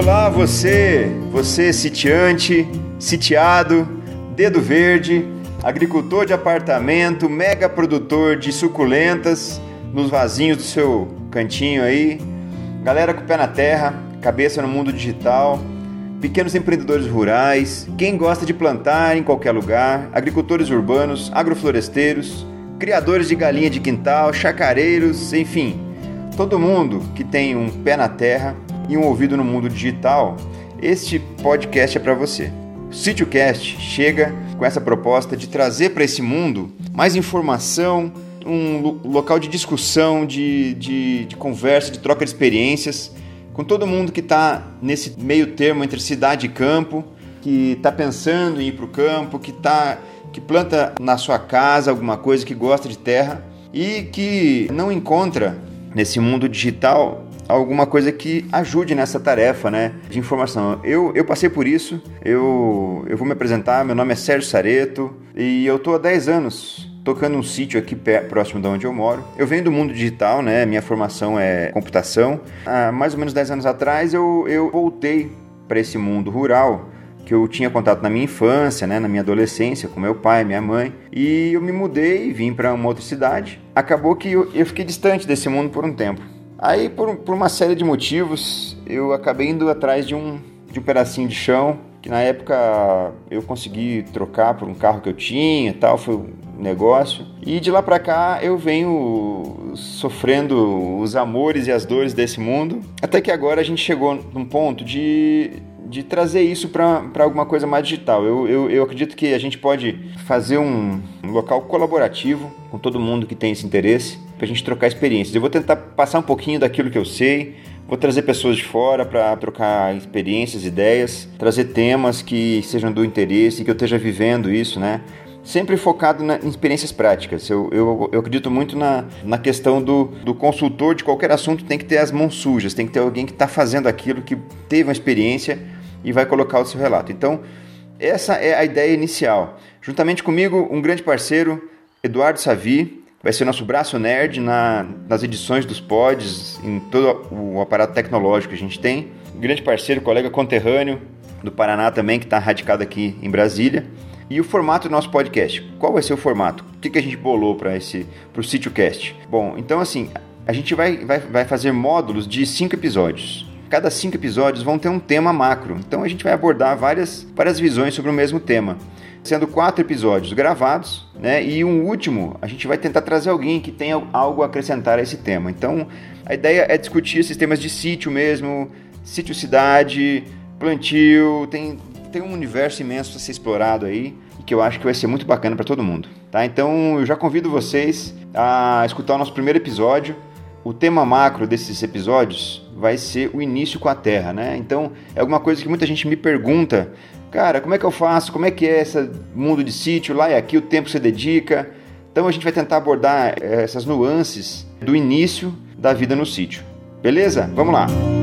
Olá, você, você sitiante, sitiado, dedo verde, agricultor de apartamento, mega produtor de suculentas nos vasinhos do seu cantinho aí, galera com o pé na terra, cabeça no mundo digital, pequenos empreendedores rurais, quem gosta de plantar em qualquer lugar, agricultores urbanos, agrofloresteiros, criadores de galinha de quintal, chacareiros, enfim, todo mundo que tem um pé na terra e um ouvido no mundo digital, este podcast é para você. O SítioCast chega com essa proposta de trazer para esse mundo mais informação, um local de discussão, de, de, de conversa, de troca de experiências com todo mundo que está nesse meio termo entre cidade e campo, que está pensando em ir para o campo, que, tá, que planta na sua casa alguma coisa, que gosta de terra e que não encontra nesse mundo digital alguma coisa que ajude nessa tarefa né, de informação. Eu, eu passei por isso, eu, eu vou me apresentar, meu nome é Sérgio Sareto e eu estou há 10 anos tocando um sítio aqui próximo de onde eu moro. Eu venho do mundo digital, né? Minha formação é computação. Há mais ou menos 10 anos atrás eu, eu voltei para esse mundo rural que eu tinha contato na minha infância, né, na minha adolescência, com meu pai, minha mãe, e eu me mudei e vim para uma outra cidade. Acabou que eu, eu fiquei distante desse mundo por um tempo. Aí, por, por uma série de motivos, eu acabei indo atrás de um, de um pedacinho de chão que na época eu consegui trocar por um carro que eu tinha, tal, foi um negócio. E de lá para cá eu venho sofrendo os amores e as dores desse mundo, até que agora a gente chegou num ponto de de trazer isso para alguma coisa mais digital. Eu, eu, eu, acredito que a gente pode fazer um, um local colaborativo com todo mundo que tem esse interesse para a gente trocar experiências. Eu vou tentar passar um pouquinho daquilo que eu sei, vou trazer pessoas de fora para trocar experiências, ideias, trazer temas que sejam do interesse, que eu esteja vivendo isso, né? sempre focado na, em experiências práticas. Eu, eu, eu, acredito muito na, na questão do, do consultor de qualquer assunto, tem que ter as mãos sujas, tem que ter alguém que está fazendo aquilo, que teve uma experiência e vai colocar o seu relato. Então, essa é a ideia inicial. Juntamente comigo, um grande parceiro, Eduardo Savi, vai ser nosso braço nerd na, nas edições dos pods, em todo o aparato tecnológico que a gente tem. Um grande parceiro, colega conterrâneo do Paraná também, que está radicado aqui em Brasília. E o formato do nosso podcast. Qual vai ser o formato? O que, que a gente bolou para esse para o SítioCast? Bom, então assim, a gente vai, vai, vai fazer módulos de cinco episódios. Cada cinco episódios vão ter um tema macro, então a gente vai abordar várias, várias visões sobre o mesmo tema. Sendo quatro episódios gravados, né? E um último, a gente vai tentar trazer alguém que tenha algo a acrescentar a esse tema. Então, a ideia é discutir sistemas de sítio mesmo, sítio-cidade, plantio, tem, tem um universo imenso a ser explorado aí e que eu acho que vai ser muito bacana para todo mundo, tá? Então, eu já convido vocês a escutar o nosso primeiro episódio. O tema macro desses episódios vai ser o início com a Terra, né? Então é alguma coisa que muita gente me pergunta, cara, como é que eu faço? Como é que é esse mundo de sítio lá e aqui, o tempo que você dedica? Então a gente vai tentar abordar eh, essas nuances do início da vida no sítio. Beleza? Vamos lá!